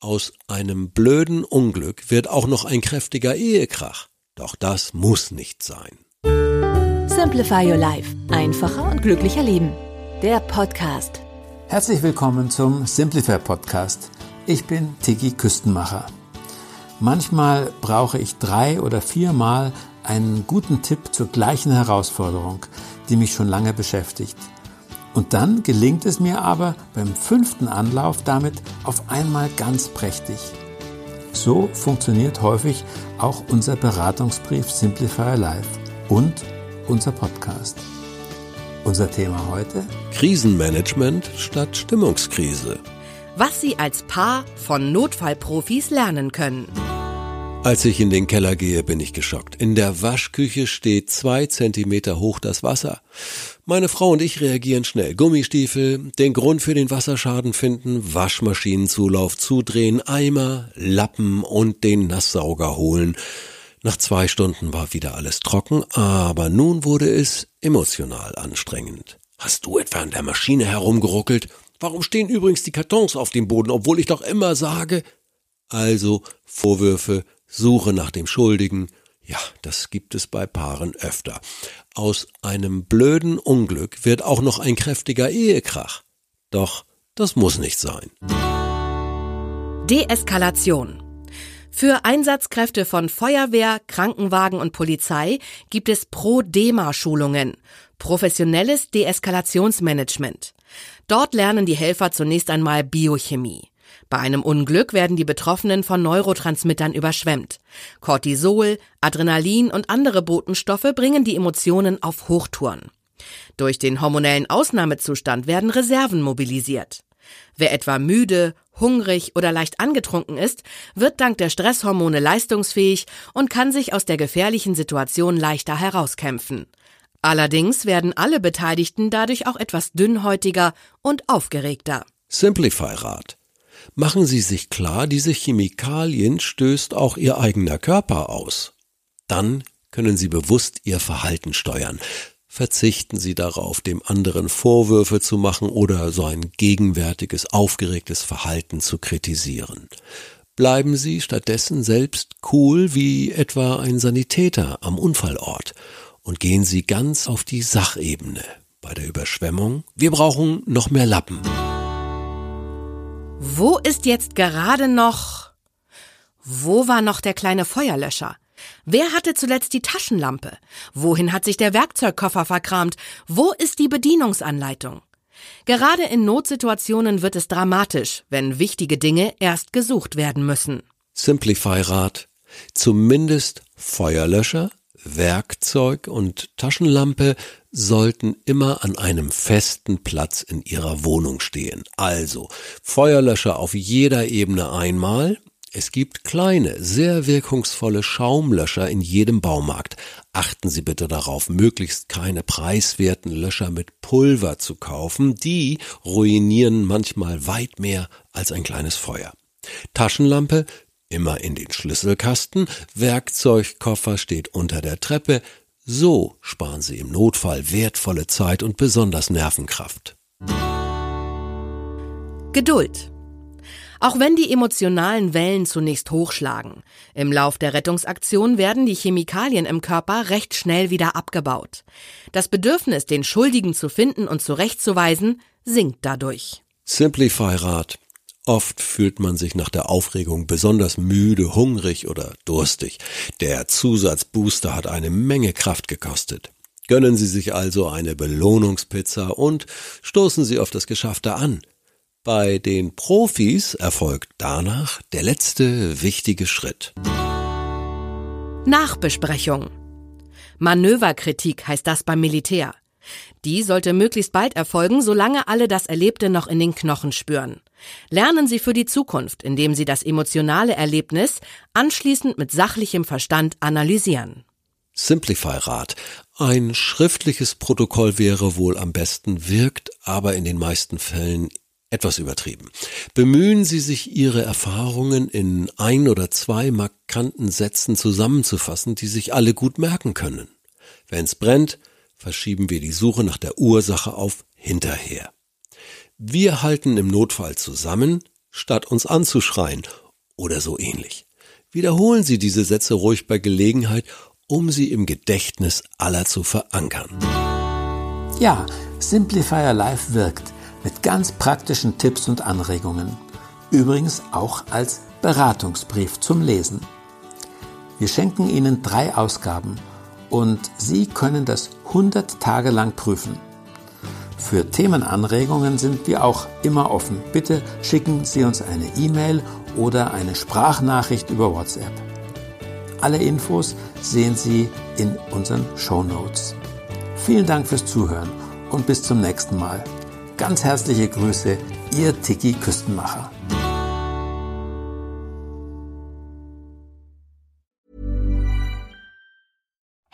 Aus einem blöden Unglück wird auch noch ein kräftiger Ehekrach. Doch das muss nicht sein. Simplify Your Life. Einfacher und glücklicher Leben. Der Podcast. Herzlich willkommen zum Simplify Podcast. Ich bin Tiki Küstenmacher. Manchmal brauche ich drei oder viermal einen guten Tipp zur gleichen Herausforderung, die mich schon lange beschäftigt. Und dann gelingt es mir aber beim fünften Anlauf damit auf einmal ganz prächtig. So funktioniert häufig auch unser Beratungsbrief Simplify Life und unser Podcast. Unser Thema heute? Krisenmanagement statt Stimmungskrise. Was Sie als Paar von Notfallprofis lernen können. Als ich in den Keller gehe, bin ich geschockt. In der Waschküche steht zwei Zentimeter hoch das Wasser. Meine Frau und ich reagieren schnell. Gummistiefel, den Grund für den Wasserschaden finden, Waschmaschinenzulauf zudrehen, Eimer, Lappen und den Nasssauger holen. Nach zwei Stunden war wieder alles trocken, aber nun wurde es emotional anstrengend. Hast du etwa an der Maschine herumgeruckelt? Warum stehen übrigens die Kartons auf dem Boden, obwohl ich doch immer sage? Also Vorwürfe, Suche nach dem Schuldigen. Ja, das gibt es bei Paaren öfter. Aus einem blöden Unglück wird auch noch ein kräftiger Ehekrach. Doch das muss nicht sein. Deeskalation. Für Einsatzkräfte von Feuerwehr, Krankenwagen und Polizei gibt es Pro-DEMA-Schulungen, professionelles Deeskalationsmanagement. Dort lernen die Helfer zunächst einmal Biochemie. Bei einem Unglück werden die Betroffenen von Neurotransmittern überschwemmt. Cortisol, Adrenalin und andere Botenstoffe bringen die Emotionen auf Hochtouren. Durch den hormonellen Ausnahmezustand werden Reserven mobilisiert. Wer etwa müde, hungrig oder leicht angetrunken ist, wird dank der Stresshormone leistungsfähig und kann sich aus der gefährlichen Situation leichter herauskämpfen. Allerdings werden alle Beteiligten dadurch auch etwas dünnhäutiger und aufgeregter. Simplify Rat. Machen Sie sich klar, diese Chemikalien stößt auch Ihr eigener Körper aus. Dann können Sie bewusst Ihr Verhalten steuern. Verzichten Sie darauf, dem anderen Vorwürfe zu machen oder sein gegenwärtiges, aufgeregtes Verhalten zu kritisieren. Bleiben Sie stattdessen selbst cool wie etwa ein Sanitäter am Unfallort und gehen Sie ganz auf die Sachebene. Bei der Überschwemmung, wir brauchen noch mehr Lappen. Wo ist jetzt gerade noch... Wo war noch der kleine Feuerlöscher? Wer hatte zuletzt die Taschenlampe? Wohin hat sich der Werkzeugkoffer verkramt? Wo ist die Bedienungsanleitung? Gerade in Notsituationen wird es dramatisch, wenn wichtige Dinge erst gesucht werden müssen. Simplify Rat. Zumindest Feuerlöscher, Werkzeug und Taschenlampe sollten immer an einem festen Platz in Ihrer Wohnung stehen. Also Feuerlöscher auf jeder Ebene einmal, es gibt kleine, sehr wirkungsvolle Schaumlöscher in jedem Baumarkt. Achten Sie bitte darauf, möglichst keine preiswerten Löscher mit Pulver zu kaufen. Die ruinieren manchmal weit mehr als ein kleines Feuer. Taschenlampe immer in den Schlüsselkasten, Werkzeugkoffer steht unter der Treppe. So sparen Sie im Notfall wertvolle Zeit und besonders Nervenkraft. Geduld. Auch wenn die emotionalen Wellen zunächst hochschlagen, im Lauf der Rettungsaktion werden die Chemikalien im Körper recht schnell wieder abgebaut. Das Bedürfnis, den Schuldigen zu finden und zurechtzuweisen, sinkt dadurch. Simplify Rat. Oft fühlt man sich nach der Aufregung besonders müde, hungrig oder durstig. Der Zusatzbooster hat eine Menge Kraft gekostet. Gönnen Sie sich also eine Belohnungspizza und stoßen Sie auf das Geschaffte an. Bei den Profis erfolgt danach der letzte wichtige Schritt. Nachbesprechung. Manöverkritik heißt das beim Militär. Die sollte möglichst bald erfolgen, solange alle das Erlebte noch in den Knochen spüren. Lernen Sie für die Zukunft, indem Sie das emotionale Erlebnis anschließend mit sachlichem Verstand analysieren. Simplify-Rat. Ein schriftliches Protokoll wäre wohl am besten, wirkt aber in den meisten Fällen etwas übertrieben. Bemühen Sie sich, Ihre Erfahrungen in ein oder zwei markanten Sätzen zusammenzufassen, die sich alle gut merken können. Wenn's brennt, verschieben wir die Suche nach der Ursache auf hinterher. Wir halten im Notfall zusammen, statt uns anzuschreien oder so ähnlich. Wiederholen Sie diese Sätze ruhig bei Gelegenheit, um sie im Gedächtnis aller zu verankern. Ja, Simplifier Live wirkt mit ganz praktischen Tipps und Anregungen. Übrigens auch als Beratungsbrief zum Lesen. Wir schenken Ihnen drei Ausgaben und Sie können das 100 Tage lang prüfen. Für Themenanregungen sind wir auch immer offen. Bitte schicken Sie uns eine E-Mail oder eine Sprachnachricht über WhatsApp. Alle Infos sehen Sie in unseren Show Notes. Vielen Dank fürs Zuhören und bis zum nächsten Mal. Ganz herzliche Grüße, Ihr Tiki Küstenmacher.